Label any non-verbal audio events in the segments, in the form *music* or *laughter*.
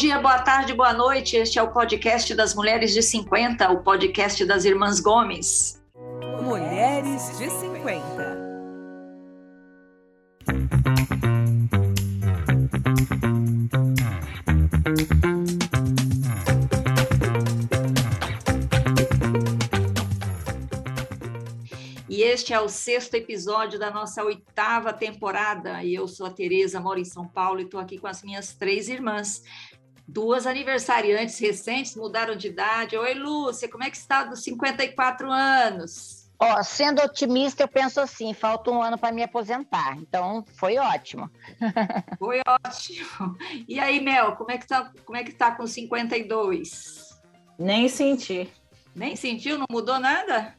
dia, boa tarde, boa noite. Este é o podcast das Mulheres de 50, o podcast das Irmãs Gomes. Mulheres de 50. E este é o sexto episódio da nossa oitava temporada. E eu sou a Tereza, moro em São Paulo e estou aqui com as minhas três irmãs. Duas aniversariantes recentes mudaram de idade. Oi, Lúcia, como é que está dos 54 anos? Ó, sendo otimista, eu penso assim, falta um ano para me aposentar. Então, foi ótimo. *laughs* Foi ótimo. E aí, Mel, como é que tá, como é que tá com 52? Nem senti. Nem sentiu? Não mudou nada?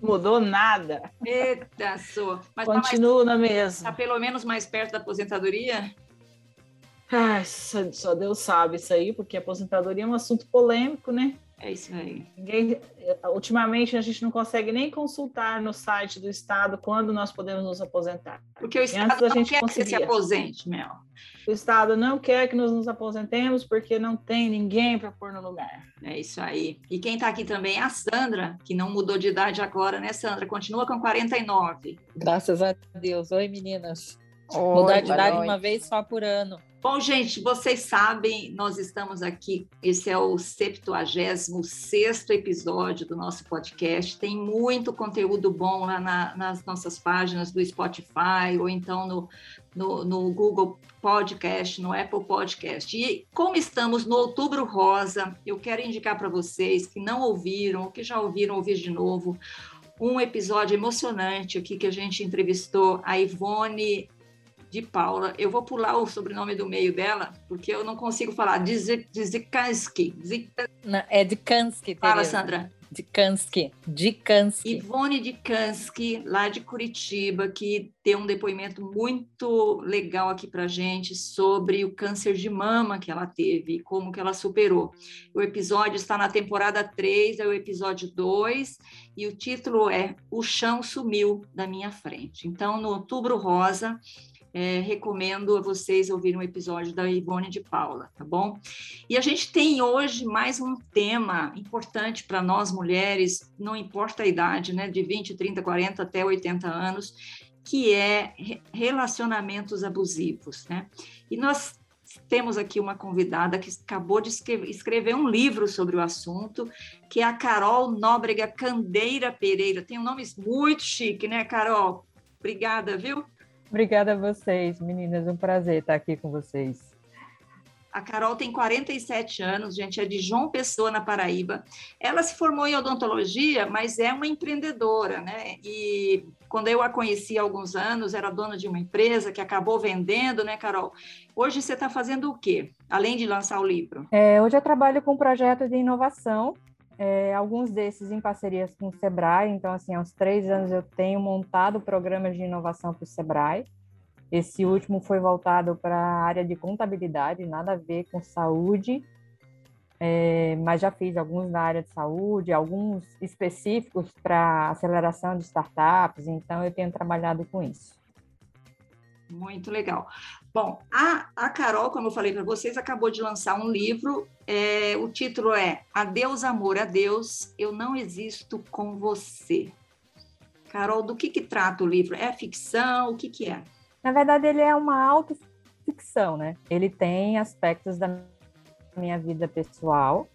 Mudou nada. Eita, sua. Mas Continuo tá, na mesma. tá pelo menos mais perto da aposentadoria? Ai, só, Deus sabe isso aí, porque aposentadoria é um assunto polêmico, né? É isso aí. Ninguém, ultimamente a gente não consegue nem consultar no site do Estado quando nós podemos nos aposentar. Porque o Estado antes a não gente quer que você se conseguia. aposente, Mel. O Estado não quer que nós nos aposentemos porque não tem ninguém para pôr no lugar. É isso aí. E quem está aqui também é a Sandra, que não mudou de idade agora, né, Sandra? Continua com 49. Graças a Deus. Oi, meninas. Oi, Mudar de idade uma vez só por ano. Bom, gente, vocês sabem, nós estamos aqui, esse é o 76º episódio do nosso podcast, tem muito conteúdo bom lá na- nas nossas páginas do Spotify, ou então no, no, no Google Podcast, no Apple Podcast. E como estamos no Outubro Rosa, eu quero indicar para vocês que não ouviram, ou que já ouviram, ouvir de novo, um episódio emocionante aqui que a gente entrevistou a Ivone de Paula. Eu vou pular o sobrenome do meio dela, porque eu não consigo falar. Dzikansky. É de Kansky, Fala. Sandra. De Kansky. De Kansky. Ivone de Kansky, lá de Curitiba, que deu um depoimento muito legal aqui para gente sobre o câncer de mama que ela teve e como que ela superou. O episódio está na temporada 3, é o episódio 2, e o título é O Chão Sumiu da Minha Frente. Então, no Outubro Rosa, é, recomendo a vocês ouvirem um episódio da Ivone de Paula, tá bom? E a gente tem hoje mais um tema importante para nós mulheres, não importa a idade, né, de 20, 30, 40 até 80 anos, que é re- relacionamentos abusivos, né? E nós temos aqui uma convidada que acabou de escrever um livro sobre o assunto, que é a Carol Nóbrega Candeira Pereira. Tem um nome muito chique, né, Carol? Obrigada, viu? Obrigada a vocês, meninas. Um prazer estar aqui com vocês. A Carol tem 47 anos, gente, é de João Pessoa, na Paraíba. Ela se formou em odontologia, mas é uma empreendedora, né? E quando eu a conheci há alguns anos, era dona de uma empresa que acabou vendendo, né, Carol? Hoje você está fazendo o quê? Além de lançar o livro? É, hoje eu trabalho com um projeto de inovação, é, alguns desses em parcerias com o Sebrae. Então, assim, há uns três anos eu tenho montado programas de inovação para o Sebrae. Esse último foi voltado para a área de contabilidade, nada a ver com saúde, é, mas já fiz alguns na área de saúde, alguns específicos para aceleração de startups. Então, eu tenho trabalhado com isso. Muito legal. Bom, a, a Carol, como eu falei para vocês, acabou de lançar um livro. é, o título é Adeus, Amor, Adeus, Eu Não Existo com Você. Carol, do que, que trata o livro? É ficção? O que, que é? Na verdade, ele é uma autoficção, né? Ele tem aspectos da minha vida pessoal,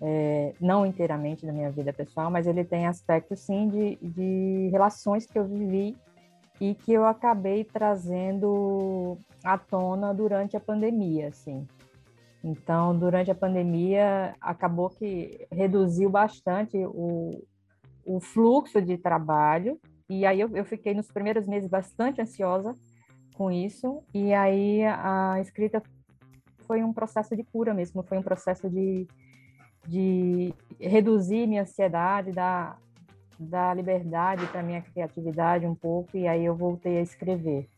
é, não inteiramente da minha vida pessoal, mas ele tem aspectos, sim, de, de relações que eu vivi e que eu acabei trazendo à tona durante a pandemia, assim. Então, durante a pandemia, acabou que reduziu bastante o, o fluxo de trabalho, e aí eu, eu fiquei nos primeiros meses bastante ansiosa com isso, e aí a escrita foi um processo de cura mesmo, foi um processo de, de reduzir minha ansiedade, dar, dar liberdade para minha criatividade um pouco, e aí eu voltei a escrever.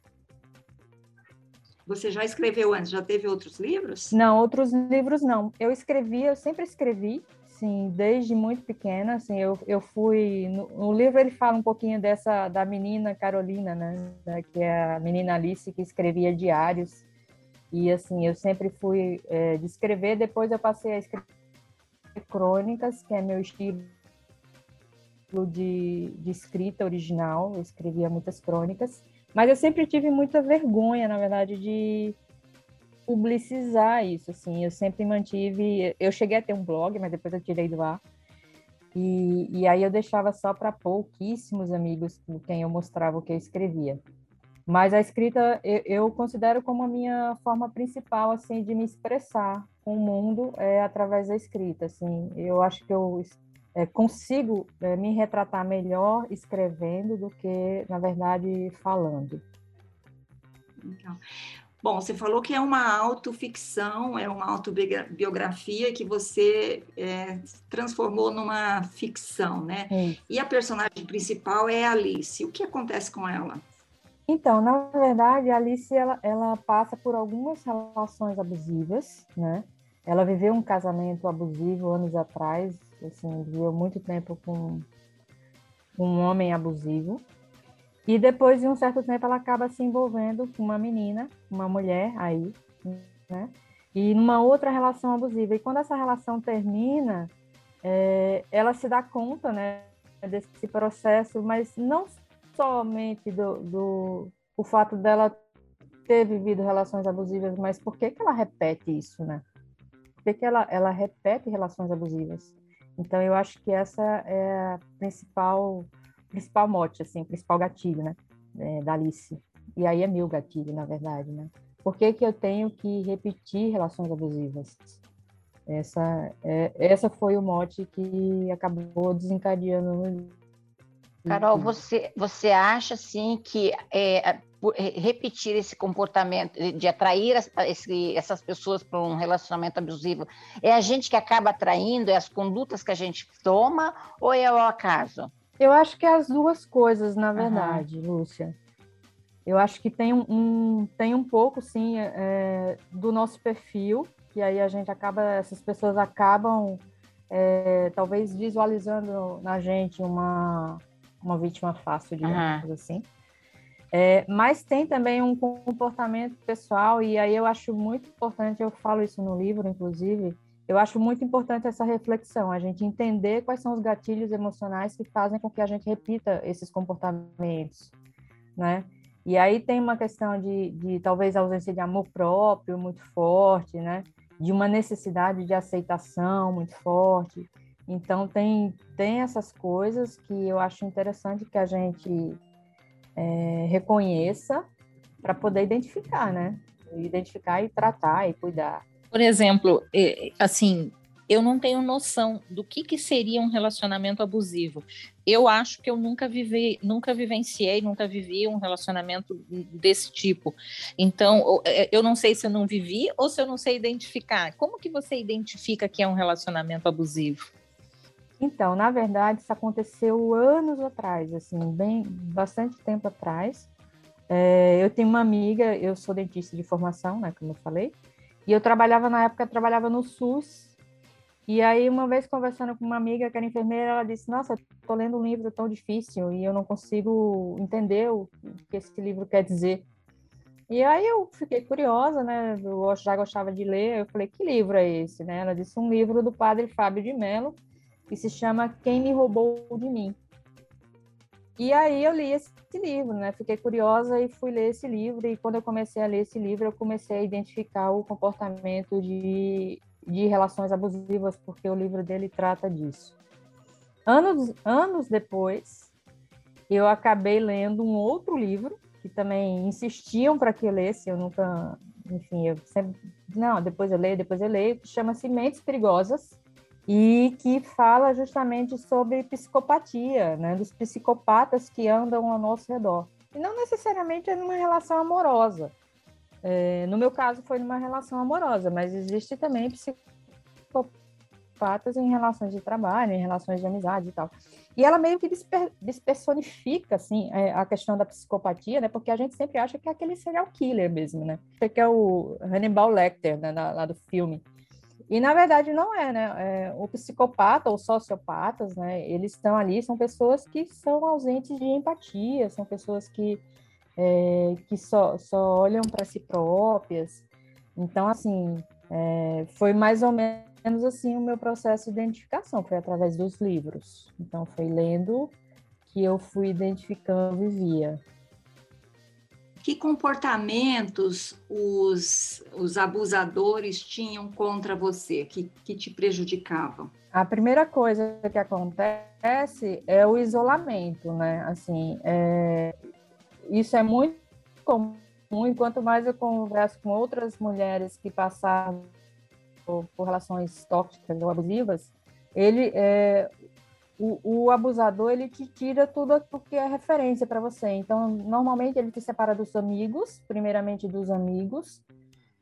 Você já escreveu antes? Já teve outros livros? Não, outros livros não. Eu escrevi, eu sempre escrevi, sim, desde muito pequena, assim, eu, eu fui, no, no livro ele fala um pouquinho dessa, da menina Carolina, né, da- que é a menina Alice que escrevia diários, E assim, eu sempre fui é, de escrever, depois eu passei a escrever crônicas, que é meu estilo de, de escrita original, eu escrevia muitas crônicas, mas eu sempre tive muita vergonha, na verdade, de publicizar isso, assim, eu sempre mantive, eu cheguei a ter um blog, mas depois eu tirei do ar, e, e aí eu deixava só para pouquíssimos amigos com quem eu mostrava o que eu escrevia. Mas a escrita eu, eu, considero como a minha forma principal assim de me expressar com o mundo é através da escrita. Assim, eu acho que eu é, consigo é, me retratar melhor escrevendo do que, na verdade, falando. Então, bom, você falou que é uma autoficção, é uma autobiografia que você é, transformou numa ficção, né? E a personagem principal é Alice. O que acontece com ela? Então, na verdade, a Alice ela, ela passa por algumas relações abusivas, né? Ela viveu um casamento abusivo anos atrás, assim, viveu muito tempo com um homem abusivo. E depois de um certo tempo ela acaba se envolvendo com uma menina, uma mulher aí, né? E numa outra relação abusiva. E quando essa relação termina, é, ela se dá conta, né, desse processo, mas não somente do, do o fato dela ter vivido relações abusivas, mas por que, que ela repete isso, né? Por que, que ela, ela repete relações abusivas? Então, eu acho que essa é a principal, principal mote, assim, o principal gatilho, né, é, da Alice. E aí é meu gatilho, na verdade, né? Por que, que eu tenho que repetir relações abusivas? Essa, é, essa foi o mote que acabou desencadeando Carol, você, você acha assim que é, repetir esse comportamento de atrair esse, essas pessoas para um relacionamento abusivo é a gente que acaba atraindo, é as condutas que a gente toma ou é o acaso? Eu acho que é as duas coisas, na verdade, uhum. Lúcia. Eu acho que tem um, um tem um pouco, sim, é, do nosso perfil, que aí a gente acaba, essas pessoas acabam é, talvez visualizando na gente uma uma vítima fácil, digamos uhum. assim. É, mas tem também um comportamento pessoal, e aí eu acho muito importante, eu falo isso no livro, inclusive, eu acho muito importante essa reflexão, a gente entender quais são os gatilhos emocionais que fazem com que a gente repita esses comportamentos, né? E aí tem uma questão de, de talvez ausência de amor próprio muito forte, né? De uma necessidade de aceitação muito forte. Então, tem, tem essas coisas que eu acho interessante que a gente é, reconheça para poder identificar, né? Identificar e tratar e cuidar. Por exemplo, assim, eu não tenho noção do que, que seria um relacionamento abusivo. Eu acho que eu nunca vivi, nunca vivenciei, nunca vivi um relacionamento desse tipo. Então, é, eu não sei se eu não vivi ou se eu não sei identificar. Como que você identifica que é um relacionamento abusivo? Então, na verdade, isso aconteceu anos atrás, assim, bem bastante tempo atrás. É, eu tenho uma amiga, eu sou dentista de formação, né, como eu falei, e eu trabalhava na época, trabalhava no SUS. E aí, uma vez conversando com uma amiga que era enfermeira, ela disse: Nossa, estou lendo um livro tão difícil e eu não consigo entender o que esse livro quer dizer. E aí eu fiquei curiosa, né? Eu já gostava de ler. Eu falei: Que livro é esse? Né? Ela disse: Um livro do padre Fábio de Mello que se chama Quem Me Roubou de Mim. E aí eu li esse livro, né? Fiquei curiosa e fui ler esse livro. E quando eu comecei a ler esse livro, eu comecei a identificar o comportamento de, de relações abusivas, porque o livro dele trata disso. Anos, anos depois, eu acabei lendo um outro livro que também insistiam para que eu lesse. Eu nunca, enfim, eu sempre, não, depois eu leio, depois eu leio, que chama-se Mentes Perigosas, e que fala justamente sobre psicopatia, né, dos psicopatas que andam ao nosso redor. E não necessariamente é numa relação amorosa. É, no meu caso foi numa relação amorosa, mas existe também psicopatas em relações de trabalho, em relações de amizade e tal. E ela meio que desper, despersonifica assim é, a questão da psicopatia, né? Porque a gente sempre acha que é aquele serial killer mesmo, né? Que é o Hannibal Lecter, né, lá do filme. E na verdade não é, né? É, o psicopata ou sociopatas, né? Eles estão ali, são pessoas que são ausentes de empatia, são pessoas que, é, que só, só olham para si próprias. Então, assim, é, foi mais ou menos assim o meu processo de identificação, foi através dos livros. Então, foi lendo que eu fui identificando, vivia. Que comportamentos os, os abusadores tinham contra você, que, que te prejudicavam? A primeira coisa que acontece é o isolamento, né? Assim, é, isso é muito comum, quanto mais eu converso com outras mulheres que passaram por, por relações tóxicas ou abusivas, ele, é, o, o, abusador ele te tira tudo o que é referência para você. Então, normalmente ele te separa dos amigos, primeiramente dos amigos,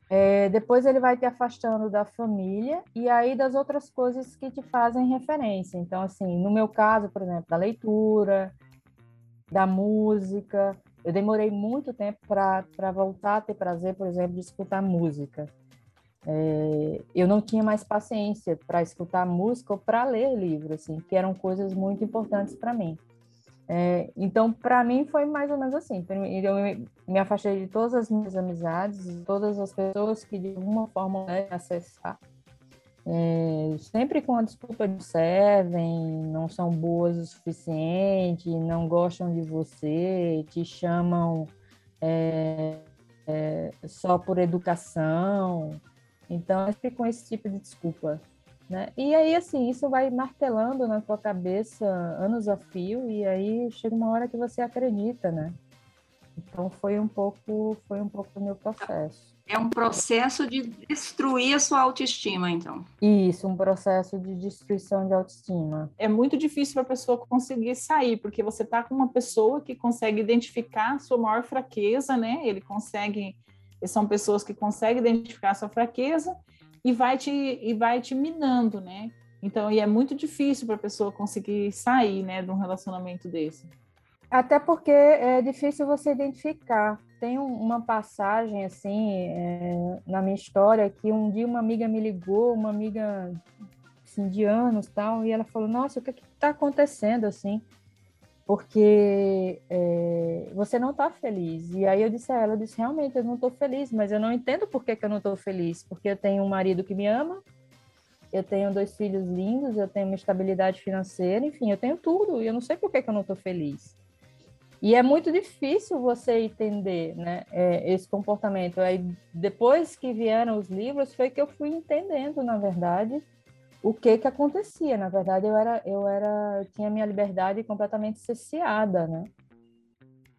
é, depois ele vai te afastando da família e aí das outras coisas que te fazem referência. Então, assim, no meu caso, por exemplo, da leitura, da música, eu demorei muito tempo para voltar a ter prazer, por exemplo, de escutar música é, eu não tinha mais paciência para escutar música ou para ler livro, assim, que eram coisas muito importantes para mim. É, então, para mim, foi mais ou menos assim. Eu me afastei de todas as minhas amizades, de todas as pessoas que, de alguma forma, né, acessar. É, sempre com a desculpa de servem, não são boas o suficiente, não gostam de você, te chamam é, é, só por educação. Então, eu fico com esse tipo de desculpa. Né? E aí, assim, isso vai martelando na tua cabeça anos a fio, e aí chega uma hora que você acredita, né? Então foi um pouco, foi um pouco do meu processo. É um processo de destruir a sua autoestima, então. Isso, um processo de destruição de autoestima. É muito difícil para a pessoa conseguir sair, porque você está com uma pessoa que consegue identificar a sua maior fraqueza, né? Ele consegue são pessoas que conseguem identificar a sua fraqueza e vai te, e vai te minando, né? Então, e é muito difícil para a pessoa conseguir sair, né, de um relacionamento desse. Até porque é difícil você identificar. Tem uma passagem, assim, é, na minha história, que um dia uma amiga me ligou, uma amiga assim, de anos tal, e ela falou, nossa, o que está acontecendo, assim? Porque é, você não está feliz. E aí eu disse a ela, eu disse, realmente, eu não estou feliz, mas eu não entendo por que, que eu não estou feliz, porque eu tenho um marido que me ama, eu tenho dois filhos lindos, eu tenho uma estabilidade financeira, enfim, eu tenho tudo, e eu não sei por que, que eu não estou feliz. E é muito difícil você entender né, é, esse comportamento. Aí, depois que vieram os livros, foi que eu fui entendendo, na verdade, o que que acontecia. Na verdade, eu era, eu era, eu tinha minha liberdade completamente cesseada, né?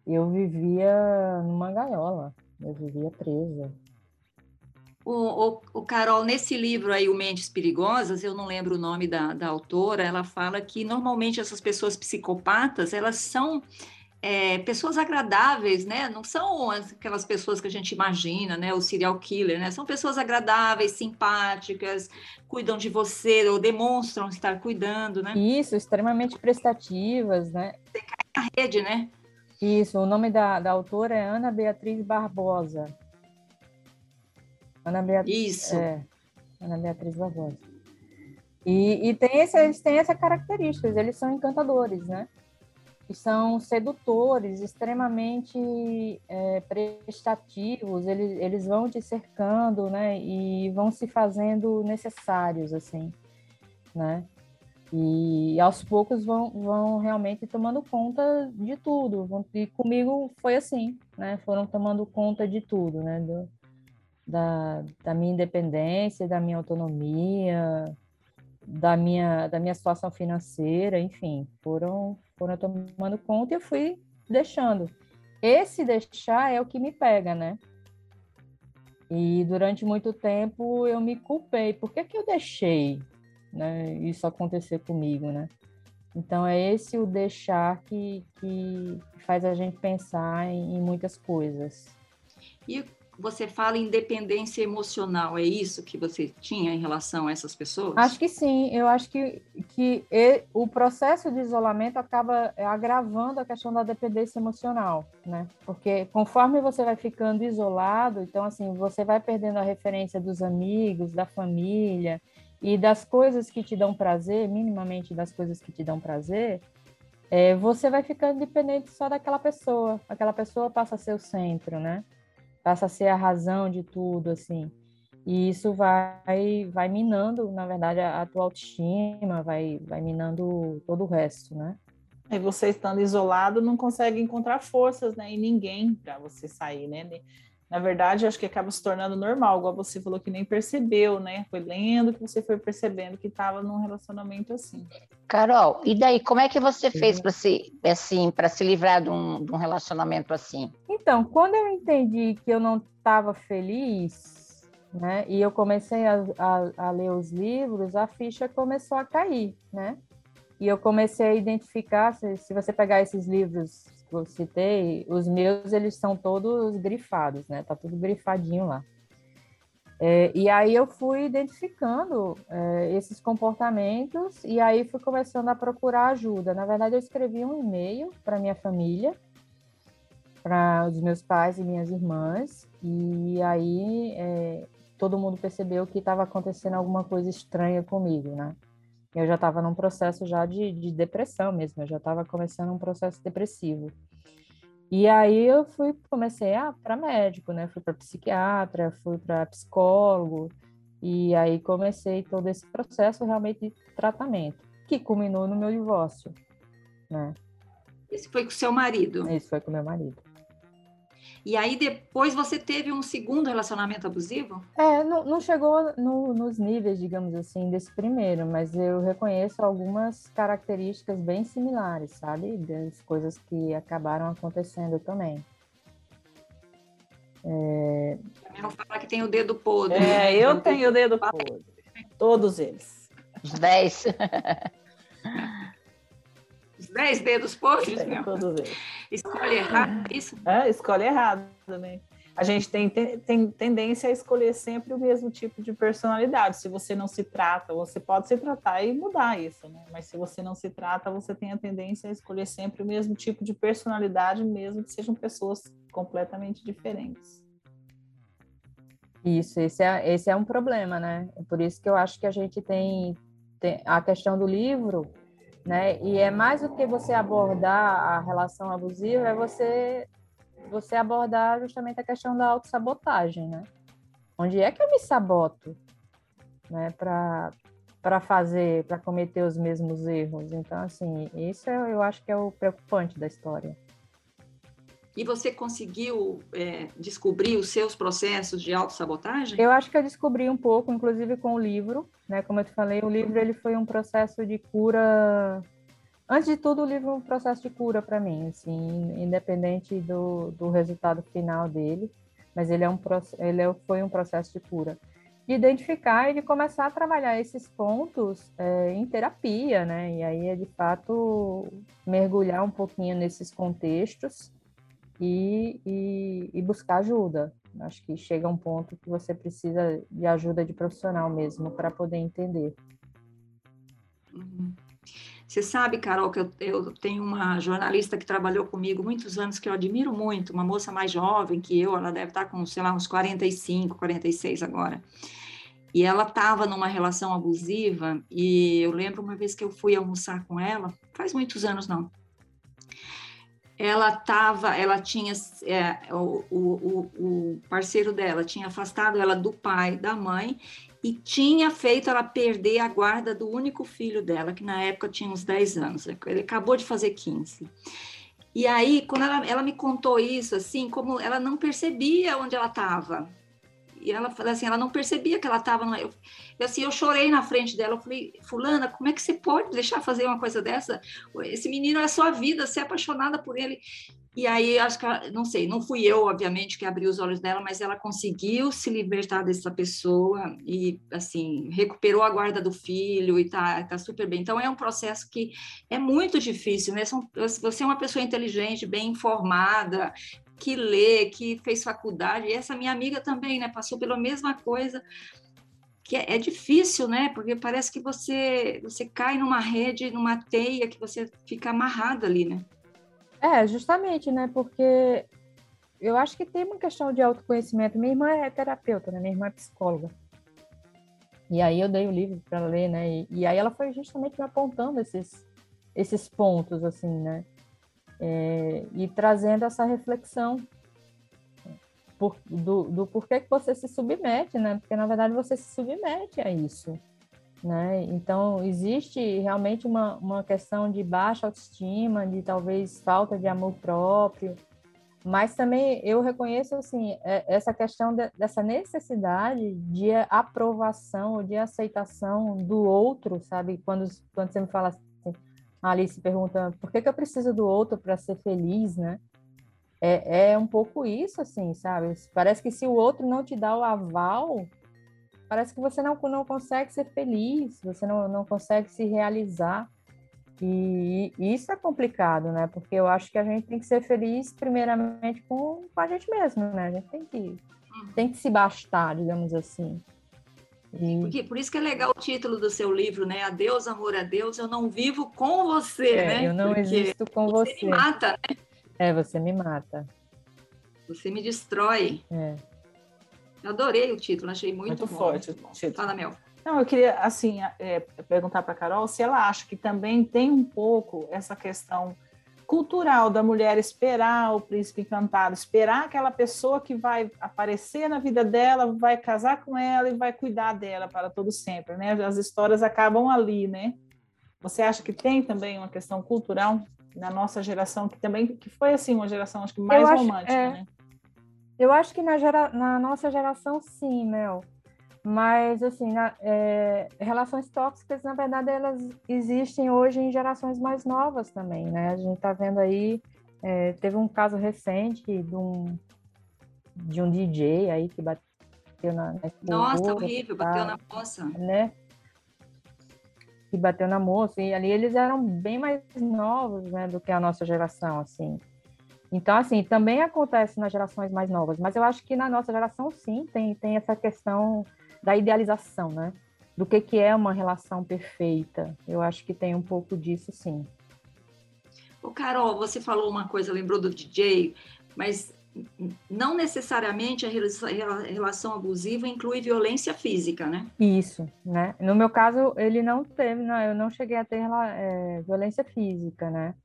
Eu vivia numa gaiola, eu vivia presa. O, o, o, Carol, nesse livro aí, O Mentes Perigosas, eu não lembro o nome da, da autora, ela fala que normalmente essas pessoas psicopatas, elas são é, pessoas agradáveis, né? Não são aquelas pessoas que a gente imagina, né? O serial killer, né? São pessoas agradáveis, simpáticas, cuidam de você ou demonstram estar cuidando, né? Isso, extremamente prestativas, né? Você cai na rede, né? Isso, o nome da, da autora é Ana Beatriz Barbosa. Ana Beatriz. Isso. É, Ana Beatriz Barbosa. E, e tem esse, eles têm essa característica, eles são encantadores, né? Que são sedutores, extremamente é, prestativos, eles, eles vão te cercando, né, e vão se fazendo necessários, assim, né, e aos poucos vão, vão realmente tomando conta de tudo, e comigo foi assim, né, foram tomando conta de tudo, né, do, da, da minha independência, da minha autonomia, da minha, da minha situação financeira, enfim, foram, foram tomando conta e eu fui deixando. Esse deixar é o que me pega, né? E durante muito tempo eu me culpei. Por que, que eu deixei né, isso acontecer comigo, né? Então é esse o deixar que, que faz a gente pensar em, em muitas coisas. E você fala em dependência emocional, é isso que você tinha em relação a essas pessoas? Acho que sim, eu acho que, que o processo de isolamento acaba agravando a questão da dependência emocional, né? Porque conforme você vai ficando isolado, então assim, você vai perdendo a referência dos amigos, da família e das coisas que te dão prazer, minimamente das coisas que te dão prazer, é, você vai ficando dependente só daquela pessoa, aquela pessoa passa a ser o centro, né? Passa a ser a razão de tudo, assim. E isso vai, vai minando, na verdade, a, tua autoestima, vai, vai minando todo o resto, né? E você estando isolado não consegue encontrar forças, né? E ninguém para você sair, né? Na verdade, acho que acaba se tornando normal, igual você falou que nem percebeu, né? Foi lendo que você foi percebendo que estava num relacionamento assim. Carol, e daí como é que você fez para se assim para se livrar de um, de um relacionamento assim? Então, quando eu entendi que eu não estava feliz, né? E eu comecei a, a, a ler os livros, a ficha começou a cair, né? E eu comecei a identificar, se, se você pegar esses livros eu citei, os meus, eles são todos grifados, né? Tá tudo grifadinho lá. É, e aí eu fui identificando é, esses comportamentos e aí fui começando a procurar ajuda. Na verdade, eu escrevi um e-mail para minha família, para os meus pais e minhas irmãs, e aí é, todo mundo percebeu que estava acontecendo alguma coisa estranha comigo, né? Eu já estava num processo já de, de depressão mesmo, eu já estava começando um processo depressivo. E aí eu fui, comecei a para médico, né? Fui para psiquiatra, fui para psicólogo, e aí comecei todo esse processo realmente de tratamento, que culminou no meu divórcio, né? Esse foi com seu marido? Esse foi com meu marido. E aí depois você teve um segundo relacionamento abusivo? É, não, não chegou no, nos níveis, digamos assim, desse primeiro, mas eu reconheço algumas características bem similares, sabe? Das coisas que acabaram acontecendo também. É... Não falar que tem o dedo podre. É, eu tenho o dedo podre. Todos eles. Os dez. *laughs* Os dez dedos podres, é, Todos eles. Escolhe errado, isso? É, escolhe errado, né? A gente tem, tem, tem, tendência a escolher sempre o mesmo tipo de personalidade. Se você não se trata, você pode se tratar e mudar isso, né? Mas se você não se trata, você tem a tendência a escolher sempre o mesmo tipo de personalidade, mesmo que sejam pessoas completamente diferentes. Isso, esse é, esse é um problema, né? É por isso que eu acho que a gente tem, tem a questão do livro né? E é mais do que você abordar a relação abusiva, é você você abordar justamente a questão da autossabotagem, né? Onde é que eu me saboto, né, para para fazer, para cometer os mesmos erros. Então, assim, isso é, eu acho que é o preocupante da história. E você conseguiu é, descobrir os seus processos de autossabotagem? Eu acho que eu descobri um pouco, inclusive com o livro, né? Como eu te falei, o livro ele foi um processo de cura. Antes de tudo, o livro é um processo de cura para mim, assim, independente do, do resultado final dele, mas ele é um ele é, foi um processo de cura, de identificar e de começar a trabalhar esses pontos é, em terapia, né? E aí é de fato mergulhar um pouquinho nesses contextos e, e, e buscar ajuda. Acho que chega um ponto que você precisa de ajuda de profissional mesmo para poder entender. Uhum. Você sabe, Carol, que eu, eu, tenho uma jornalista que trabalhou comigo muitos anos que eu admiro muito, uma moça mais jovem que eu, ela deve estar com, sei lá, uns 45, 46 agora. E ela estava numa relação abusiva, e eu lembro uma vez que eu fui almoçar com ela, faz muitos anos não, ela tava, ela tinha é, o, o, o parceiro dela tinha afastado ela do pai, da mãe e tinha feito ela perder a guarda do único filho dela, que na época tinha uns 10 anos, ele acabou de fazer 15. E aí, quando ela, ela me contou isso, assim, como ela não percebia onde ela estava, e ela assim, ela não percebia que ela estava. Eu, eu, assim, eu chorei na frente dela. Eu falei, fulana, como é que você pode deixar fazer uma coisa dessa? Esse menino é sua vida, você é apaixonada por ele. E aí, acho que, não sei, não fui eu, obviamente, que abri os olhos dela, mas ela conseguiu se libertar dessa pessoa e, assim, recuperou a guarda do filho e tá, tá super bem. Então, é um processo que é muito difícil, né? Você é uma pessoa inteligente, bem informada, que lê, que fez faculdade, e essa minha amiga também, né, passou pela mesma coisa, que é, é, difícil, né, porque parece que você, você cai numa rede, numa teia, que você fica amarrada ali, né? É, justamente, né, porque eu acho que tem uma questão de autoconhecimento. Minha irmã é terapeuta, né, minha irmã é psicóloga. E aí eu dei o livro para ler, né, e, e aí ela foi justamente me apontando esses, esses pontos, assim, né, é, e trazendo essa reflexão. por, do, do porquê que você se submete, né? Porque na verdade você se submete a isso. Né? Então, existe realmente uma, uma questão de baixa autoestima, de talvez falta de amor próprio, mas também eu reconheço assim é, essa questão de, dessa necessidade de aprovação ou de aceitação do outro, sabe? Quando, quando você me fala assim, a Alice pergunta por que, que eu preciso do outro para ser feliz, né? É, é um pouco isso, assim, sabe? Parece que se o outro não te dá o aval, parece que você não, não consegue ser feliz, você não, não consegue se realizar. E, e isso é complicado, né? Porque eu acho que a gente tem que ser feliz primeiramente com, com a gente mesmo, né? A gente tem que, tem que se bastar, digamos assim. Porque, por isso que é legal o título do seu livro, né? Adeus, amor a Deus, eu não vivo com você, é, né? Eu não Porque existo com você. Você me mata, né? É, você me mata. Você me destrói. É. Eu adorei o título, achei muito, muito bom. forte o título. Fala, Mel. Não, eu queria, assim, é, perguntar para a Carol se ela acha que também tem um pouco essa questão cultural da mulher esperar o príncipe encantado, esperar aquela pessoa que vai aparecer na vida dela, vai casar com ela e vai cuidar dela para todo sempre, né? As histórias acabam ali, né? Você acha que tem também uma questão cultural na nossa geração que também que foi assim uma geração acho que mais eu romântica, é, né? Eu acho que na, gera, na nossa geração sim, Mel. Mas, assim, na, é, relações tóxicas, na verdade, elas existem hoje em gerações mais novas também, né? A gente está vendo aí, é, teve um caso recente de um, de um DJ aí que bateu na... na Nossa, horrível, tá, bateu na moça. Né? Que bateu na moça, e ali eles eram bem mais novos, né, do que a nossa geração, assim. Então, assim, também acontece nas gerações mais novas, mas eu acho que na nossa geração, sim, tem, tem essa questão da idealização, né? Do que, que é uma relação perfeita. Eu acho que tem um pouco disso, sim. Ô, Carol, você falou uma coisa, lembrou do DJ, mas não necessariamente a relação abusiva inclui violência física, né? Isso, né? No meu caso, ele não teve, não, eu não cheguei a ter é, violência física, né?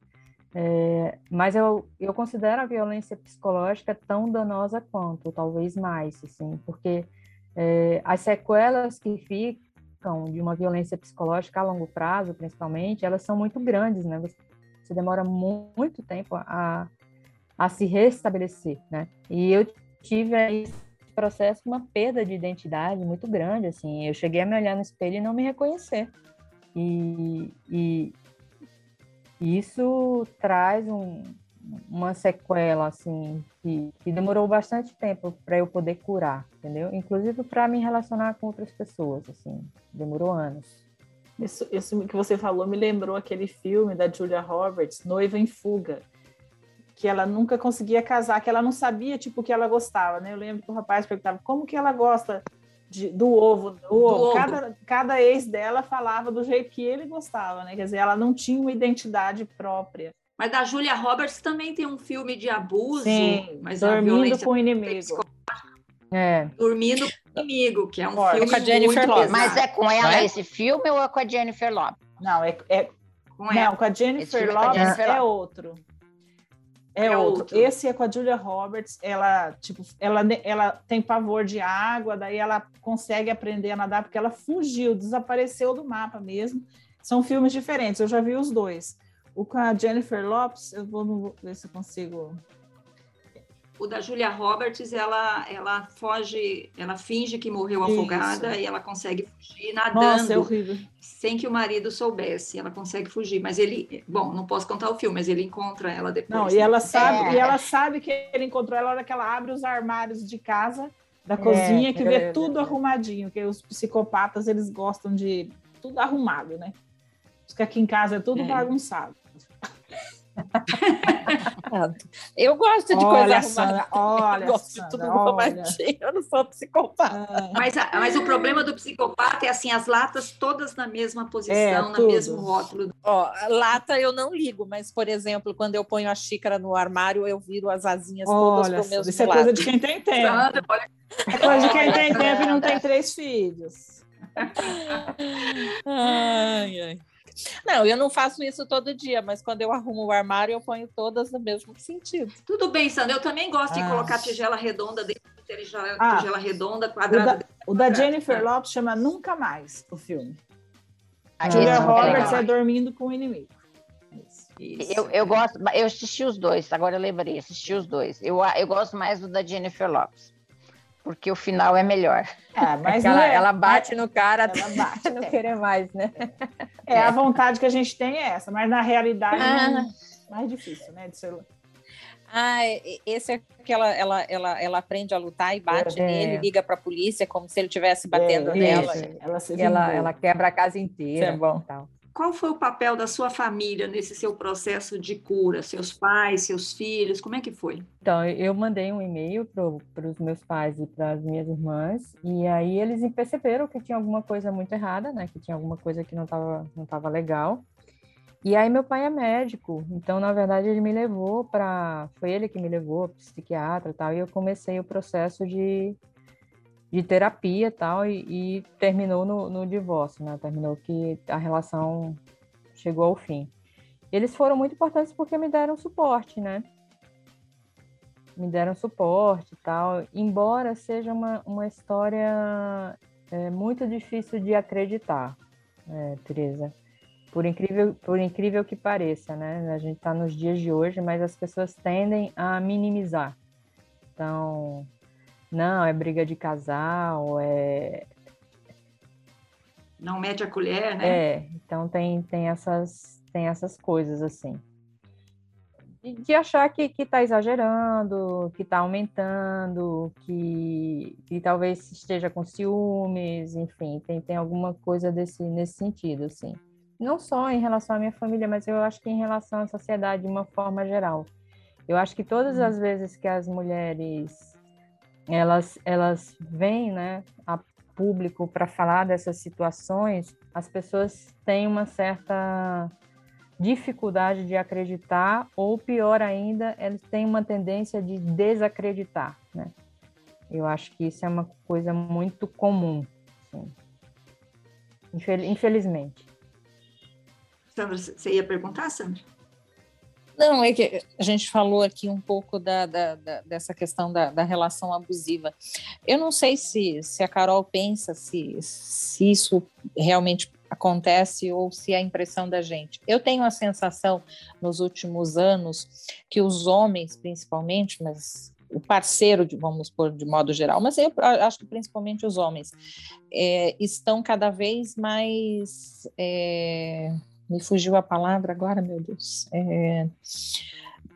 É, mas eu, eu considero a violência psicológica tão danosa quanto, talvez mais, assim, porque é, as sequelas que ficam de uma violência psicológica a longo prazo, principalmente, elas são muito grandes, né? Você demora muito tempo a, a se restabelecer, né? E eu tive aí processo uma perda de identidade muito grande, assim. Eu cheguei a me olhar no espelho e não me reconhecer. E, e isso traz um, uma sequela assim que, que demorou bastante tempo para eu poder curar, entendeu? Inclusive para me relacionar com outras pessoas, assim, demorou anos. Isso, isso que você falou me lembrou aquele filme da Julia Roberts, Noiva em Fuga, que ela nunca conseguia casar, que ela não sabia tipo o que ela gostava, né? Eu lembro que o rapaz perguntava como que ela gosta de, do ovo, do ovo. Cada, cada ex dela falava do jeito que ele gostava, né? Quer dizer, ela não tinha uma identidade própria. Mas da Julia Roberts também tem um filme de abuso, Sim, mas dormindo com o inimigo. É. Dormindo com o inimigo, que é um Forte. filme com a Jennifer muito Lopez. Mas é com ela é? esse filme ou é com a Jennifer Lopez? Não, é, é com não, com a Jennifer Lopez é outro. É, é outro. outro. Esse é com a Julia Roberts. Ela, tipo, ela, ela tem pavor de água, daí ela consegue aprender a nadar porque ela fugiu, desapareceu do mapa mesmo. São filmes diferentes. Eu já vi os dois. O com a Jennifer Lopes, eu vou ver se eu consigo. O da Julia Roberts, ela, ela foge, ela finge que morreu Isso. afogada e ela consegue fugir nadando. Nossa, é horrível. Sem que o marido soubesse, ela consegue fugir. Mas ele, bom, não posso contar o filme, mas ele encontra ela depois. Não, né? e ela sabe, é. e ela sabe que ele encontrou ela na hora que ela abre os armários de casa, da é, cozinha, que vê é, tudo arrumadinho, que os psicopatas eles gostam de tudo arrumado, né? Porque aqui em casa é tudo é. bagunçado. Eu gosto de olha, coisa Sandra, *laughs* Olha, eu gosto Sandra, de tudo arrumadinho, eu não sou psicopata. Ah. Mas, mas o problema do psicopata é assim, as latas todas na mesma posição, é, no mesmo rótulo. Ó, lata eu não ligo, mas, por exemplo, quando eu ponho a xícara no armário, eu viro as asinhas todas para o mesmo Isso é coisa de quem tem tempo. Sandra, olha... É coisa de quem tem tempo e não tem três filhos. ai, ai. Não, eu não faço isso todo dia, mas quando eu arrumo o armário, eu ponho todas no mesmo sentido. Tudo bem, Sandra. Eu também gosto de Ah. colocar tigela redonda dentro de tigela, Ah. tigela redonda, O quadrada. da, o da Jennifer Lopes chama Nunca Mais, o filme. Ah, Julia é Roberts é Dormindo com o Inimigo. Isso. Isso. Eu, eu gosto, eu assisti os dois, agora eu lembrei, assisti os dois. Eu, eu gosto mais do da Jennifer Lopes, porque o final é melhor. Ah, mas É que não ela, é- ela bate no cara Ela *laughs* bate, não é. querer mais, né? É, a vontade que a gente tem é essa, mas na realidade Ah. é mais difícil, né? De ser... Ah, esse é que ela, ela, ela, ela aprende a lutar e bate É. nele, liga para a polícia, como se ele estivesse batendo É, nela. Ela ela, quebra a casa inteira. Isso é bom. e Tal. Qual foi o papel da sua família nesse seu processo de cura? Seus pais, seus filhos, como é que foi? Então, eu mandei um e-mail para os meus pais e para as minhas irmãs, e aí eles perceberam que tinha alguma coisa muito errada, né? Que tinha alguma coisa que não estava não tava legal. E aí meu pai é médico, então na verdade ele me levou para, foi ele que me levou, psiquiatra, e tal, e eu comecei o processo de, de terapia, tal, e, e terminou no, no divórcio, né? Terminou que a relação chegou ao fim. Eles foram muito importantes porque me deram suporte, né? me deram suporte e tal, embora seja uma, uma história é, muito difícil de acreditar, é, Teresa. Por incrível, por incrível que pareça, né? A gente está nos dias de hoje, mas as pessoas tendem a minimizar. Então, não, é briga de casal, é, Não mete a colher, né? é, então tem, tem, essas, tem essas coisas assim. De, de achar que, que tá exagerando, que está aumentando, que, que talvez esteja com ciúmes, enfim, tem, tem alguma coisa desse, nesse sentido, assim. Não só em relação à minha família, mas eu acho que em relação à sociedade de uma forma geral. Eu acho que todas as vezes que as mulheres elas, elas vêm né, a público para falar dessas situações, as pessoas têm uma certa dificuldade de acreditar, ou pior ainda, eles têm uma tendência de desacreditar, né? Eu acho que isso é uma coisa muito comum, assim. Infel- infelizmente. Sandra, você ia perguntar, Sandra? Não, é que a gente falou aqui um pouco da, da- da- dessa questão da, da relação abusiva. Eu não sei se, se a Carol pensa se, se isso realmente acontece ou se é a impressão da gente. Eu tenho a sensação, nos últimos anos, que os homens, principalmente, mas o parceiro, vamos pôr de modo geral, mas eu acho que principalmente os homens, é, estão cada vez mais. é, me fugiu a palavra agora, meu Deus. É,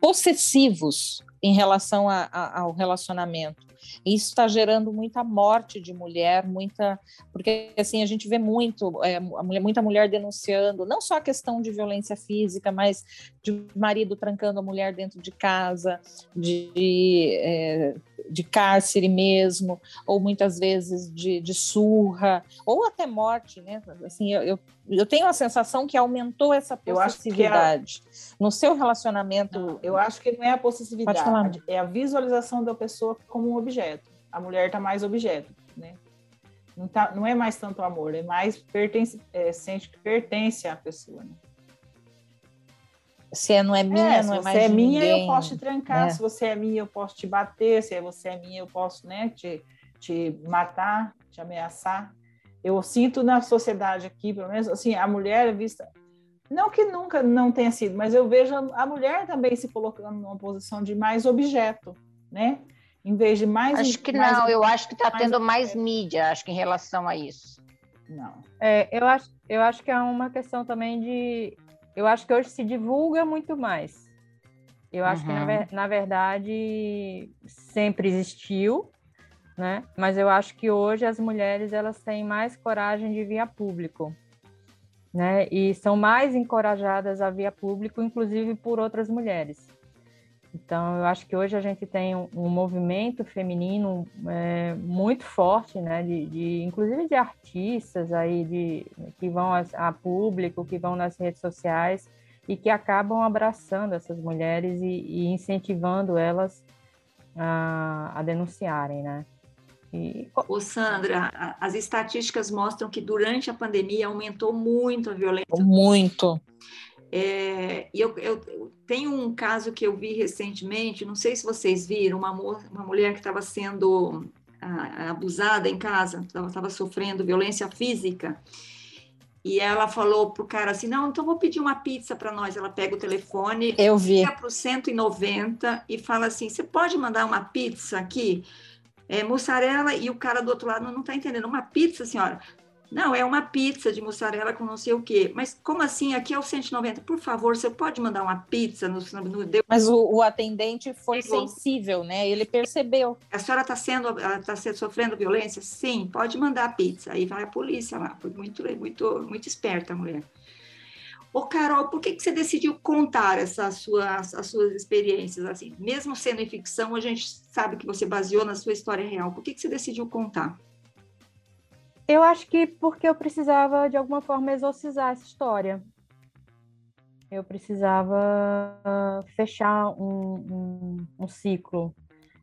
possessivos em relação a- a- ao relacionamento. E isso está gerando muita morte de mulher, muita. Porque assim, a gente vê muito, é, muita mulher denunciando, não só a questão de violência física, mas de marido trancando a mulher dentro de casa, de, é, de cárcere mesmo, ou muitas vezes de, de surra, ou até morte, né? Assim, eu, eu, eu tenho a sensação que aumentou essa Eu acho que a- possessividade. No seu relacionamento. Eu acho que não é a Pode falar. é a visualização da pessoa como um objeto. A mulher está mais objeto, né? Não, tá, não é mais tanto amor, é mais pertence, é, sente que pertence à pessoa. Né? Se é- não é minha, É, não é você mais é minha, ninguém. eu posso te trancar. né? Se você é minha, eu posso te bater. Se você é minha, eu posso né, te, te matar, te ameaçar. Eu sinto na sociedade aqui, pelo menos, assim, a mulher é vista. Não que nunca não tenha sido, mas eu vejo a, mulher também se colocando numa posição de mais objeto, né? Em vez de mais. Acho que mais- não, eu acho que está tendo mais objeto. mídia, acho que em relação a isso. Não. É, eu, acho, eu acho que é uma questão também de. Eu acho que hoje se divulga muito mais. Eu acho que, na, Uhum. na verdade, sempre existiu, né? Mas eu acho que hoje as mulheres elas têm mais coragem de vir a público, né? E são mais encorajadas a vir a público, inclusive por outras mulheres. Então, eu acho que hoje a gente tem um, um movimento feminino é, muito forte, né? De, de- inclusive de artistas aí de, que vão a, a público, que vão nas redes sociais e que acabam abraçando essas mulheres e, e incentivando elas a, a denunciarem, né? E... Ô Sandra, as estatísticas mostram que durante a pandemia aumentou muito a violência. Muito. É, e eu, eu, tenho um caso que eu vi recentemente, não sei se vocês viram, uma, uma mulher que estava sendo a, abusada em casa, estava sofrendo violência física, e ela falou pro cara assim: não, então vou pedir uma pizza para nós. Ela pega o telefone, eu vi. liga para o 190 e fala assim: você pode mandar uma pizza aqui? É, mussarela e o cara do outro lado não está entendendo. Uma pizza, senhora? Não, é uma pizza de mussarela com não sei o quê. Mas como assim? Aqui é o 190. Por favor, você pode mandar uma pizza no. no... Mas o, o atendente foi sensível, né? Ele percebeu. A senhora está sendo, tá sofrendo violência? Sim, pode mandar a pizza. Aí vai a polícia lá. Foi muito, muito, muito esperta a mulher. Ô, Carol, por que, que você decidiu contar essas suas, as suas experiências? assim? Mesmo sendo em ficção, a gente sabe que você baseou na sua história real. Por que, que você decidiu contar? Eu acho que porque eu precisava, de alguma forma, exorcizar essa história. Eu precisava fechar um, um, um ciclo,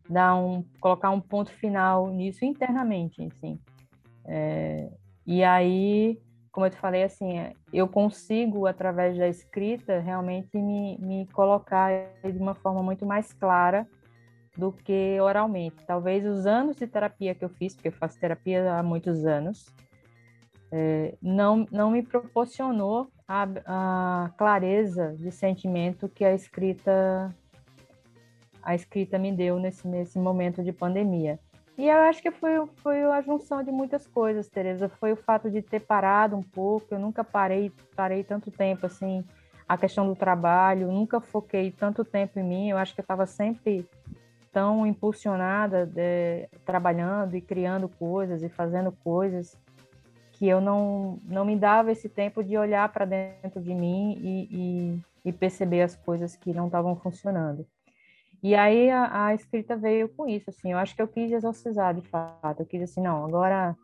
dar um, colocar um ponto final nisso internamente, assim. É, e aí, como eu te falei, assim, eu consigo, através da escrita, realmente me, me colocar de uma forma muito mais clara do que oralmente. Talvez os anos de terapia que eu fiz, porque eu faço terapia há muitos anos, é, não, não me proporcionou a, a, clareza de sentimento que a escrita a escrita me deu nesse, nesse momento de pandemia. E eu acho que foi, foi a junção de muitas coisas, Tereza. Foi o fato de ter parado um pouco. Eu nunca parei, parei tanto tempo assim. A questão do trabalho, nunca foquei tanto tempo em mim. Eu acho que eu estava sempre tão impulsionada, de, trabalhando e criando coisas e fazendo coisas, que eu não, não me dava esse tempo de olhar para dentro de mim e, e, e, perceber as coisas que não estavam funcionando. E aí a, a, escrita veio com isso, assim, eu acho que eu quis exorcizar de fato, eu quis assim, não, agora,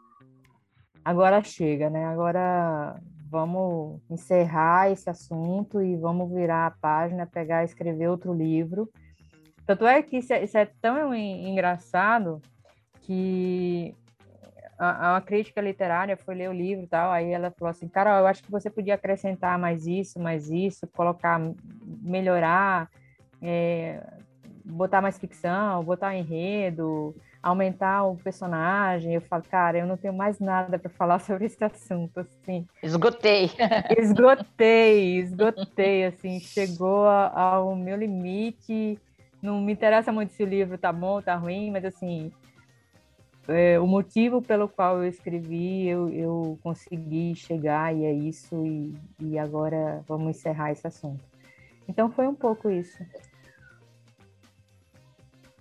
agora chega, né, agora vamos encerrar esse assunto e vamos virar a página, pegar escrever outro livro, tanto é que isso é, isso é tão engraçado que a, a, crítica literária foi ler o livro e tal, aí ela falou assim, Carol, eu acho que você podia acrescentar mais isso, mais isso, colocar, melhorar, é, botar mais ficção, botar enredo, aumentar o personagem. Eu falo, cara, eu não tenho mais nada para falar *laughs* sobre esse assunto, assim. Esgotei. *laughs* esgotei, esgotei, assim, chegou ao meu limite não me interessa muito se o livro tá bom tá ruim, mas assim, é, o motivo pelo qual eu escrevi, eu, eu consegui chegar e é isso, e, e agora vamos encerrar esse assunto. Então foi um pouco isso.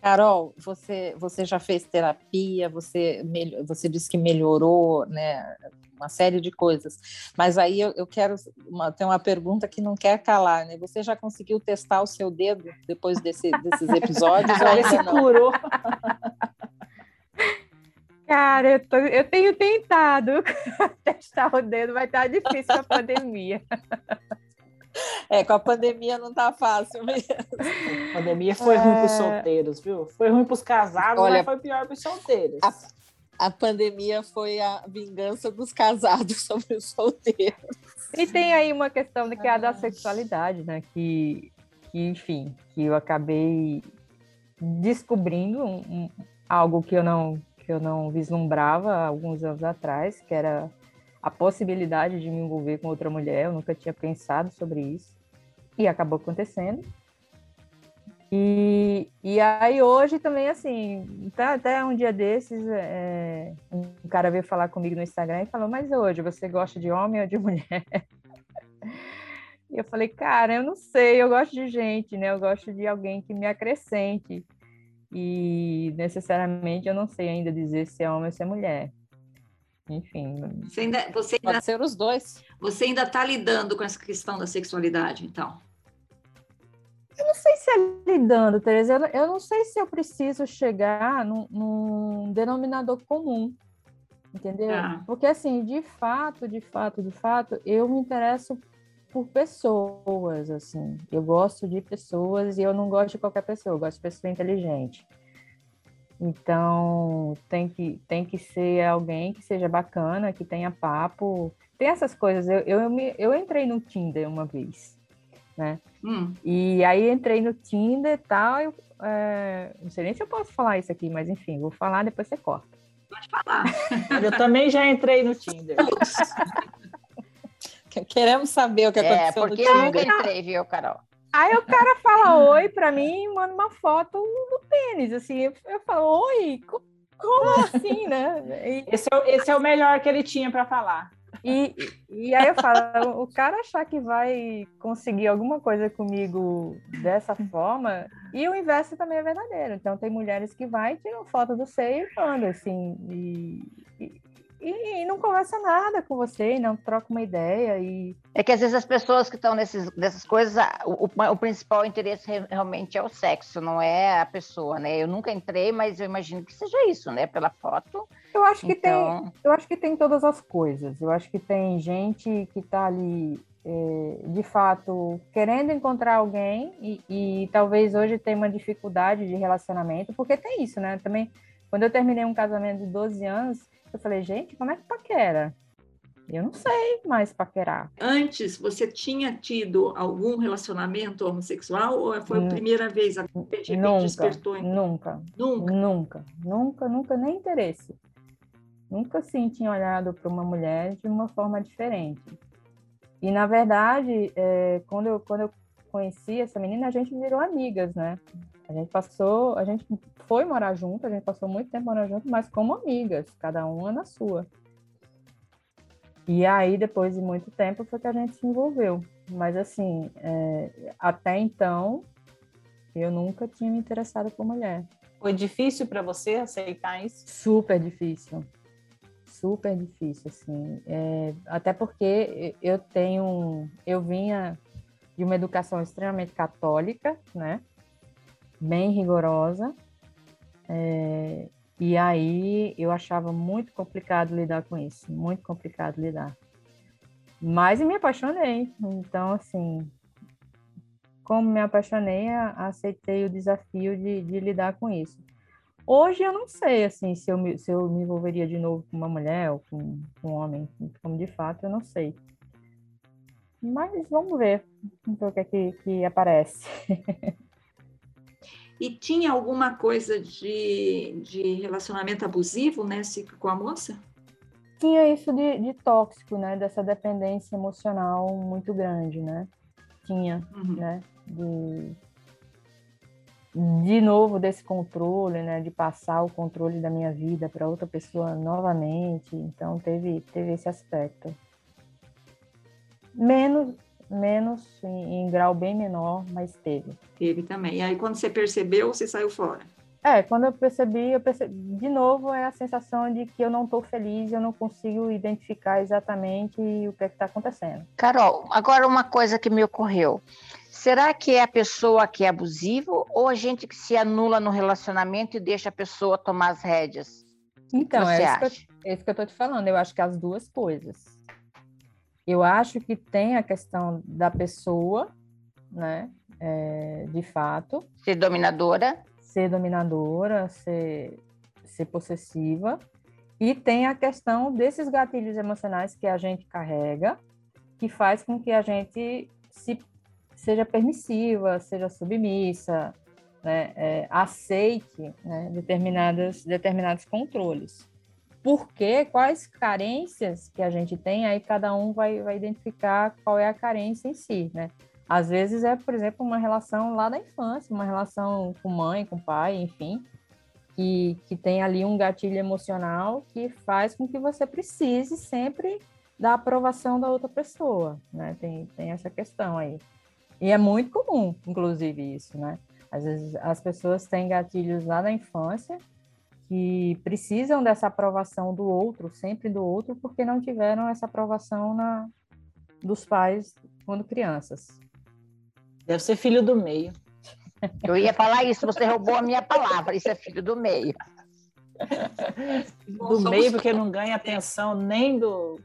Carol, você, você já fez terapia, você, você disse que melhorou, né? uma série de coisas. Mas aí eu, eu quero uma, ter uma pergunta que não quer calar, né? Você já conseguiu testar o seu dedo depois desse, desses episódios? *laughs* ou ainda não? curou. *laughs* Cara, eu, tô, eu tenho tentado *laughs* testar o dedo, vai estar difícil com a pandemia. É, com a pandemia não tá fácil mesmo. A pandemia foi é... ruim para os solteiros, viu? Foi ruim para os casados, Olha, mas foi pior para os solteiros. A, a pandemia foi a vingança dos casados *laughs* sobre os solteiros. E tem aí uma questão que é a da sexualidade, né? Que, que enfim, que eu acabei descobrindo um, um, algo que eu não que eu não vislumbrava há alguns anos atrás, que era a possibilidade de me envolver com outra mulher. Eu nunca tinha pensado sobre isso e acabou acontecendo. E, e aí hoje também, assim, tá, até um dia desses, é, um cara veio falar comigo no Instagram e falou, mas hoje você gosta de homem ou de *laughs* mulher? E eu falei, cara, eu não sei, eu gosto de gente, né? Eu gosto de alguém que me acrescente. E necessariamente eu não sei ainda dizer se é homem ou se é mulher. Enfim. Você ainda, você ainda, pode ser os dois. Você ainda está lidando com essa questão da sexualidade, então? Eu não sei se é lidando, Tereza. Eu, eu não sei se eu preciso chegar num, num denominador comum, entendeu? Ah. Porque, assim, de fato, de fato, de fato, eu me interesso por pessoas, assim. Eu gosto de pessoas e eu não gosto de qualquer pessoa, eu gosto de pessoa inteligente. Então, tem que, tem que ser alguém que seja bacana, que tenha papo. Tem essas coisas. Eu, eu, me, eu entrei no Tinder uma vez, né? Hum. E aí entrei no Tinder e tal. Eu, é, não sei nem se eu posso falar isso aqui, mas enfim, vou falar, depois você corta. Pode falar. *laughs* Eu também já entrei no Tinder. *laughs* Queremos saber o que É, aconteceu porque no eu nunca Tinder. entrei, viu, Carol? Aí o cara fala oi pra mim e manda uma foto do tênis, assim. Eu, eu falo, oi, co- como assim, né? E, Esse é, o- esse é o melhor que ele tinha para falar. e, e aí eu falo, o cara achar que vai conseguir alguma coisa comigo dessa forma, e o inverso também é verdadeiro. Então tem mulheres que vai, tiram foto do seio e mandam, assim, e, e, e não conversa nada com você, e não troca uma ideia, e É que às vezes as pessoas que estão nesses, nessas coisas, o, o- principal interesse re- realmente é o sexo, não é a pessoa, né? Eu nunca entrei, mas eu imagino que seja isso, né? Pela foto. eu acho que tem Então, Eu acho que tem todas as coisas. Eu acho que tem gente que está ali, é, de fato, querendo encontrar alguém e, e talvez hoje tenha uma dificuldade de relacionamento, porque tem isso, né? Também, quando eu terminei um casamento de 12 anos, eu falei, gente, como é que paquera? Eu não sei mais paquerar. Antes, você tinha tido algum relacionamento homossexual ou foi a Hum, primeira vez? De repente Nunca, despertou? em- nunca, Nunca. nunca, nunca, nunca, nem interesse. Nunca assim tinha olhado para uma mulher de uma forma diferente. E na verdade, é, quando, eu, quando eu conheci essa menina, a gente virou amigas, né? A gente passou, a gente foi morar junto, a gente passou muito tempo morando junto, mas como amigas, cada uma na sua. E aí, depois de muito tempo, foi que a gente se envolveu. Mas assim, é, até então, eu nunca tinha me interessado por mulher. Foi difícil para você aceitar isso? Super difícil. Super difícil, assim. É, até porque eu tenho. Eu vinha de uma educação extremamente católica, né? Bem rigorosa. É, e aí eu achava muito complicado lidar com isso, muito complicado lidar. Mas me apaixonei. Então, assim, como me apaixonei, aceitei o desafio de, de lidar com isso. Hoje eu não sei assim se eu me, se eu me envolveria de novo com uma mulher ou com, com um homem, como de fato eu não sei. Mas vamos ver, ver o que é que, que aparece. *laughs* E tinha alguma coisa de, de relacionamento abusivo nesse com a moça? Tinha isso de, de tóxico, né? Dessa dependência emocional muito grande, né? Tinha, Uhum. né? De, de novo desse controle, né? De passar o controle da minha vida para outra pessoa novamente. Então teve teve esse aspecto. Menos menos em, em grau bem menor, mas teve. Teve também. E aí, quando você percebeu, você saiu fora. É, quando eu percebi, eu percebi, de novo é a sensação de que eu não estou feliz, eu não consigo identificar exatamente o que é está acontecendo. Carol, agora uma coisa que me ocorreu. Será que é a pessoa que é abusivo ou a gente que se anula no relacionamento e deixa a pessoa tomar as rédeas? Então, é isso, que eu, é isso que eu tô te falando. Eu acho que as duas coisas. Eu acho que tem a questão da pessoa, né? é, de fato, Ser dominadora? ser dominadora, ser, ser possessiva. E tem a questão desses gatilhos emocionais que a gente carrega, que faz com que a gente se, seja permissiva, seja submissa, né, é, aceite né, determinadas, determinados controles. Porque quais carências que a gente tem, aí cada um vai, vai identificar qual é a carência em si, né? Às vezes é, por exemplo, uma relação lá da infância, uma relação com mãe, com pai, enfim, que, que tem ali um gatilho emocional que faz com que você precise sempre da aprovação da outra pessoa, né? Tem, tem essa questão aí. E é muito comum, inclusive, isso, né? Às vezes as pessoas têm gatilhos lá da infância que precisam dessa aprovação do outro, sempre do outro, porque não tiveram essa aprovação na, dos pais quando crianças. Deve ser filho do meio. Eu ia falar isso, você roubou a minha palavra. Isso é filho do meio. Bom, Do somos meio, porque não ganha pensão nem do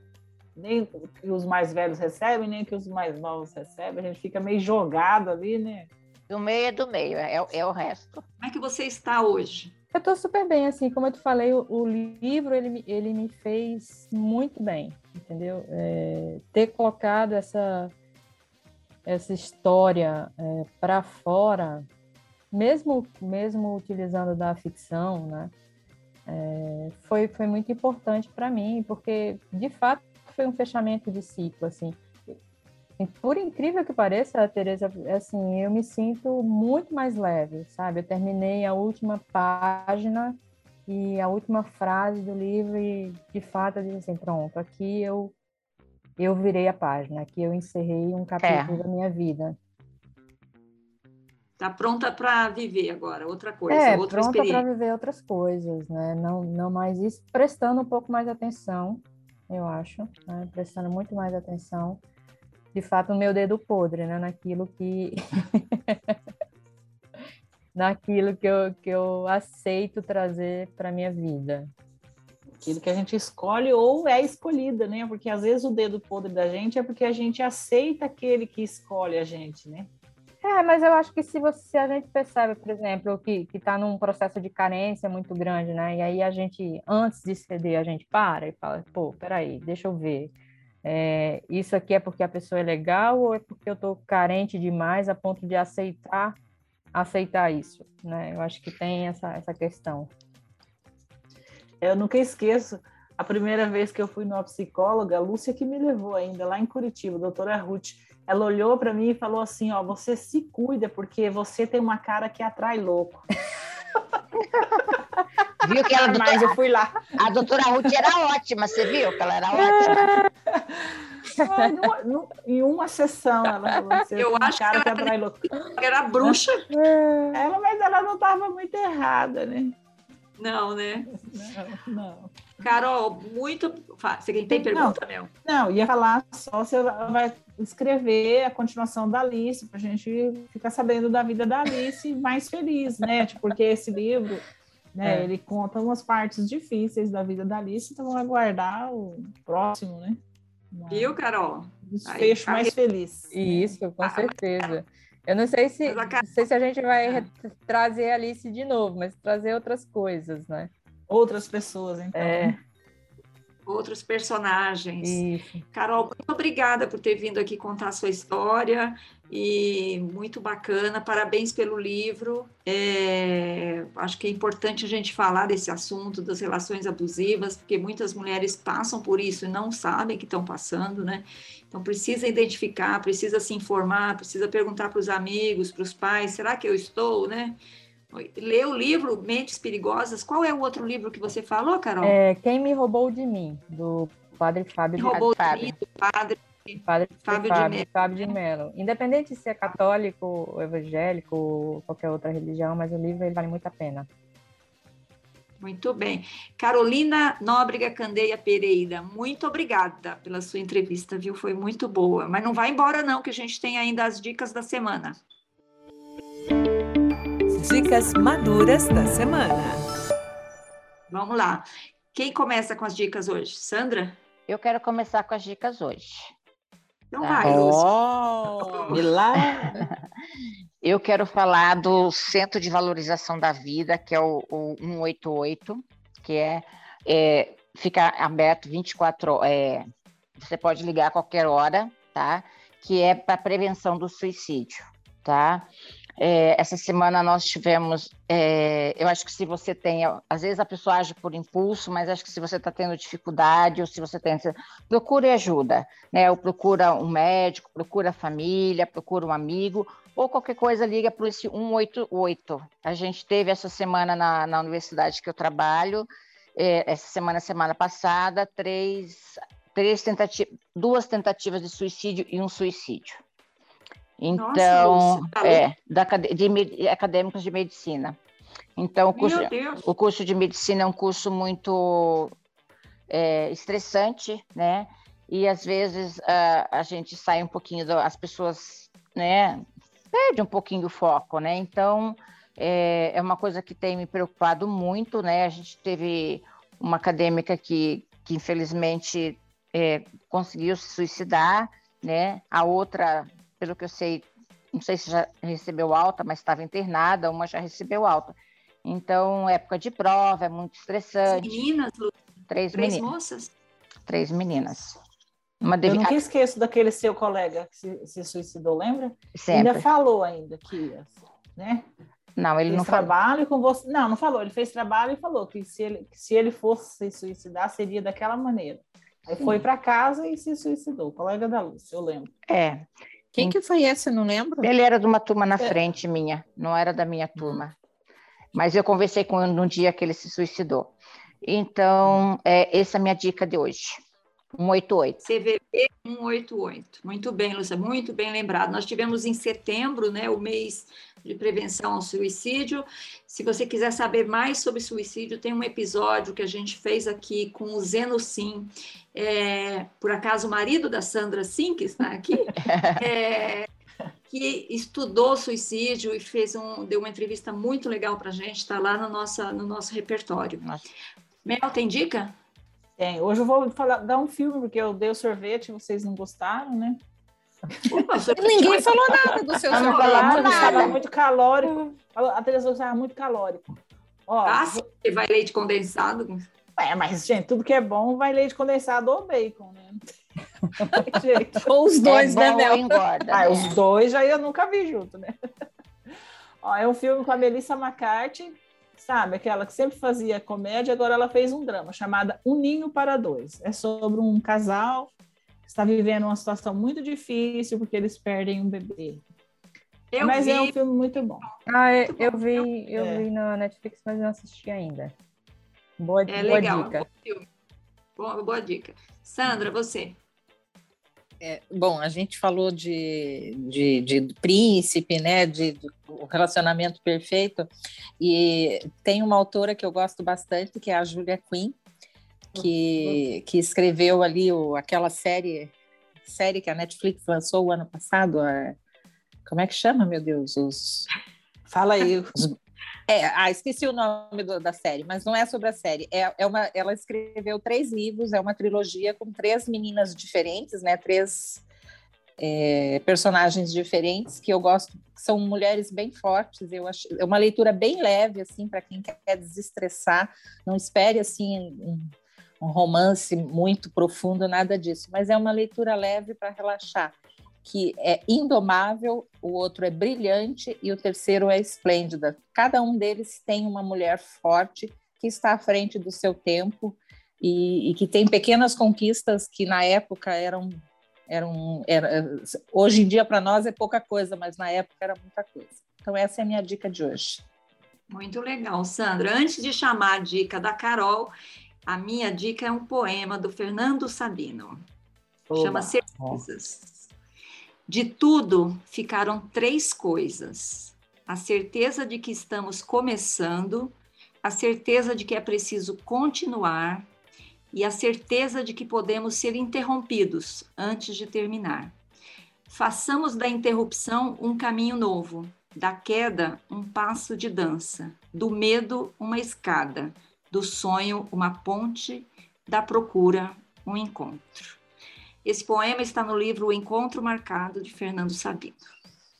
nem que os mais velhos recebem, nem que os mais novos recebem. A gente fica meio jogado ali, né? Do meio é do meio, é, é o resto. Como é que você está hoje? Eu estou super bem, assim, como eu te falei, o, o, livro, ele, ele me fez muito bem, entendeu? É, ter colocado essa, essa história é, para fora, mesmo, mesmo utilizando da ficção, né? É, foi, foi muito importante para mim, porque, de fato, foi um fechamento de ciclo, assim. Por incrível que pareça, Tereza, assim, eu me sinto muito mais leve, sabe? Eu terminei a última página e a última frase do livro e, de fato, eu disse assim, pronto, aqui eu eu virei a página, aqui eu encerrei um capítulo é. da minha vida. Tá pronta para viver agora, outra coisa, é, outra pronta para viver outras coisas, né? Não, não mais isso, prestando um pouco mais atenção, eu acho, né? prestando muito mais atenção de fato, o meu dedo podre, né? Naquilo que. *laughs* naquilo que eu, que eu aceito trazer para minha vida. Aquilo que a gente escolhe ou é escolhida, né? Porque às vezes o dedo podre da gente é porque a gente aceita aquele que escolhe a gente, né? É, mas eu acho que se, você, se a gente percebe, por exemplo, que está num processo de carência muito grande, né? E aí a gente, antes de ceder, a gente para e fala, pô, peraí, deixa eu ver é, isso aqui é porque a pessoa é legal ou é porque eu estou carente demais a ponto de aceitar aceitar isso, né? Eu acho que tem essa, essa questão. Eu nunca esqueço a primeira vez que eu fui numa psicóloga, a Lúcia que me levou ainda lá em Curitiba, a doutora Ruth. Ela olhou para mim e falou assim: Ó, você se cuida porque você tem uma cara que atrai louco. *laughs* Viu que ela doutora, Mas eu fui lá. A doutora Ruth era ótima, você viu que ela era ótima? numa, em uma sessão ela falou assim, eu acho cara que, ela, ela era bruxa. Ela, mas ela não estava muito errada, né? Não, né? Não, não. Carol, muito. Você tem pergunta, Mel? Não, ia falar só você vai escrever a continuação da Alice, para a gente ficar sabendo da vida da Alice mais feliz, né? Tipo, porque esse livro né? É. Ele conta umas partes difíceis da vida da Alice, então vamos aguardar o próximo, né? Viu, Carol? Desfecho Aí, mais feliz. Isso, com certeza. Eu não sei se, não sei se a gente vai trazer a Alice de novo, mas trazer outras coisas, né? Outras pessoas, então. É. Outros personagens. Isso. Carol, muito obrigada por ter vindo aqui contar a sua história e muito bacana. Parabéns pelo livro. É, acho que é importante a gente falar desse assunto das relações abusivas, porque muitas mulheres passam por isso e não sabem que estão passando, né? Então precisa identificar, precisa se informar, precisa perguntar para os amigos, para os pais, será que eu estou, né? Ler o livro Mentes Perigosas. Qual é o outro livro que você falou, Carol? É Quem Me Roubou de Mim, do padre Fábio de Roubou de mim, do padre Padre Fábio, Fábio, de Fábio de Mello. Independente se é católico, evangélico ou qualquer outra religião, mas o livro ele vale muito a pena. Muito bem. Carolina Nóbrega Candeia Pereira, muito obrigada pela sua entrevista, viu? Foi muito boa. Mas não vai embora, não, que a gente tem ainda as dicas da semana. Dicas maduras da semana. Vamos lá. Quem começa com as dicas hoje? Sandra? Eu quero começar com as dicas hoje. Então tá. vai, oh, lá. *laughs* Eu quero falar do Centro de Valorização da Vida, que é o, o 188, que é, é fica aberto 24 horas. É, você pode ligar a qualquer hora, tá? Que é para prevenção do suicídio, tá? É, essa semana nós tivemos, é, eu acho que se você tem, às vezes a pessoa age por impulso, mas acho que se você está tendo dificuldade ou se você tem, procure ajuda, né? Ou procura um médico, procura a família, procura um amigo, ou qualquer coisa liga para esse 188. A gente teve essa semana na, na universidade que eu trabalho, é, essa semana, semana passada, três, três tentativas, duas tentativas de suicídio e um suicídio. Então, Nossa, é, da, de, de, acadêmicos de medicina. Então, o curso, o curso de medicina é um curso muito é, estressante, né? E às vezes a, a gente sai um pouquinho, do, as pessoas, né, perde um pouquinho o foco, né? Então, é, é uma coisa que tem me preocupado muito, né? A gente teve uma acadêmica que, que infelizmente é, conseguiu se suicidar, né? A outra pelo que eu sei, não sei se já recebeu alta, mas estava internada, uma já recebeu alta. Então, época de prova, é muito estressante. Meninas, Lu, Três, três meninas. moças? Três meninas. Uma Eu devi... nunca esqueço daquele seu colega que se, se suicidou, lembra? Sempre. Ainda falou ainda que ia, né? Não, ele fez não falou. trabalho com você. Não, não falou. Ele fez trabalho e falou que se ele, que se ele fosse se suicidar, seria daquela maneira. Aí foi para casa e se suicidou. O colega da Lúcia, eu lembro. É. Quem que foi esse? Não lembro. Ele era de uma turma na É. frente minha, não era da minha turma. Mas eu conversei com ele no dia que ele se suicidou. Então, é, essa é a minha dica de hoje. 188. CVV 188. Muito bem, Lúcia, muito bem lembrado. Nós tivemos em setembro, né, o mês de prevenção ao suicídio. Se você quiser saber mais sobre suicídio, tem um episódio que a gente fez aqui com o Zeno Sim. É, por acaso, o marido da Sandra Sim, que está aqui, *laughs* é, que estudou suicídio e fez um, deu uma entrevista muito legal para a gente, está lá no, nossa, no nosso repertório. Nossa. Mel, tem dica? Tem. Hoje eu vou falar, dar um filme, porque eu dei o sorvete, vocês não gostaram, né? Opa, Ninguém falou nada do seu Ah, não sorvete. Falaram estava muito calórico. Falou- A televisão estava muito calórico. Ó, Ah, sim, que vai leite condensado. é, mas, gente, tudo que é bom vai leite condensado ou bacon, né? *laughs* Ou os dois, é né, Mel? engorda. Ah, né? os dois já eu nunca vi junto, né? Ó, é um filme com a Melissa McCarthy, sabe? Aquela que sempre fazia comédia, agora ela fez um drama chamada Um Ninho para Dois. É sobre um casal que está vivendo uma situação muito difícil porque eles perdem um bebê. Eu Mas vi, é um filme muito bom. Ah, eu, Muito eu bom. vi, eu É. vi na Netflix, mas não assisti ainda. Boa, é boa legal. dica. Boa, boa dica. Sandra, você. É, bom, a gente falou de, de, de príncipe, né, de, de o relacionamento perfeito, e tem uma autora que eu gosto bastante, que é a Julia Quinn, que, que escreveu ali o, aquela série, série que a Netflix lançou o ano passado, a- como é que chama, meu Deus? Os, Fala aí. é, ah, esqueci o nome do- da série, mas não é sobre a série. É, é uma, ela escreveu três livros, é uma trilogia com três meninas diferentes, né? Três é, personagens diferentes que eu gosto, que são mulheres bem fortes. Eu acho, é uma leitura bem leve assim para quem quer desestressar. Não espere assim um, um romance muito profundo, nada disso. Mas é uma leitura leve para relaxar que é indomável, o outro é brilhante e o terceiro é esplêndida. Cada um deles tem uma mulher forte que está à frente do seu tempo e, e que tem pequenas conquistas que na época eram eram era, hoje em dia para nós é pouca coisa, mas na época era muita coisa. Então essa é a minha dica de hoje. Muito legal, Sandra. Antes de chamar a dica da Carol, a minha dica é um poema do Fernando Sabino. Chama Certezas. De tudo ficaram três coisas: a certeza de que estamos começando, a certeza de que é preciso continuar e a certeza de que podemos ser interrompidos antes de terminar. Façamos da interrupção um caminho novo, da queda um passo de dança, do medo uma escada, do sonho uma ponte, da procura um encontro. Esse poema está no livro O Encontro Marcado, de Fernando Sabino.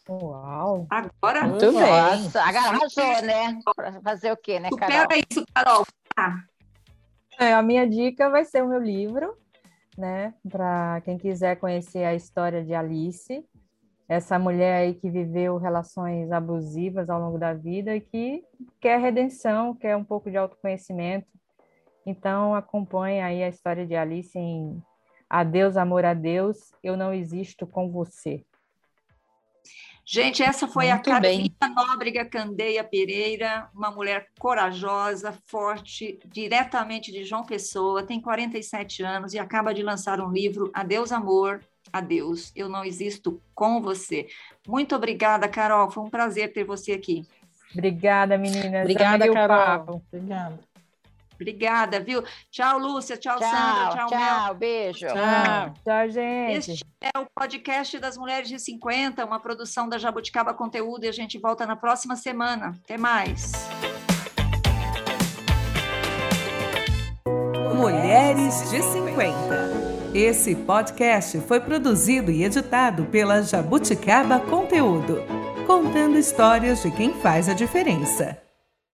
Uau! Agora, Muito bem. Nossa, arrasou, né? Fazer o quê, né, Carol? supera isso, Carol. É, a minha dica vai ser o meu livro, né? Para quem quiser conhecer a história de Alice, essa mulher aí que viveu relações abusivas ao longo da vida e que quer redenção, quer um pouco de autoconhecimento. Então, acompanhe aí a história de Alice em Adeus, Amor a Deus, Eu Não Existo com Você. Gente, essa foi Muito a bem. Carolina Nóbrega Candeia Pereira, uma mulher corajosa, forte, diretamente de João Pessoa, tem 47 anos e acaba de lançar um livro, Adeus Amor, Adeus, Eu Não Existo com Você. Muito obrigada, Carol, foi um prazer ter você aqui. Obrigada, meninas. Obrigada, Carol. papo. Obrigada. Obrigada, viu? Tchau, Lúcia, tchau, Tchau, Sandra, tchau, Mel. tchau, beijo. Tchau. Tchau, gente. Este é o podcast das Mulheres de 50, uma produção da Jabuticaba Conteúdo e a gente volta na próxima semana. Até mais. Mulheres de 50. Esse podcast foi produzido e editado pela Jabuticaba Conteúdo, contando histórias de quem faz a diferença.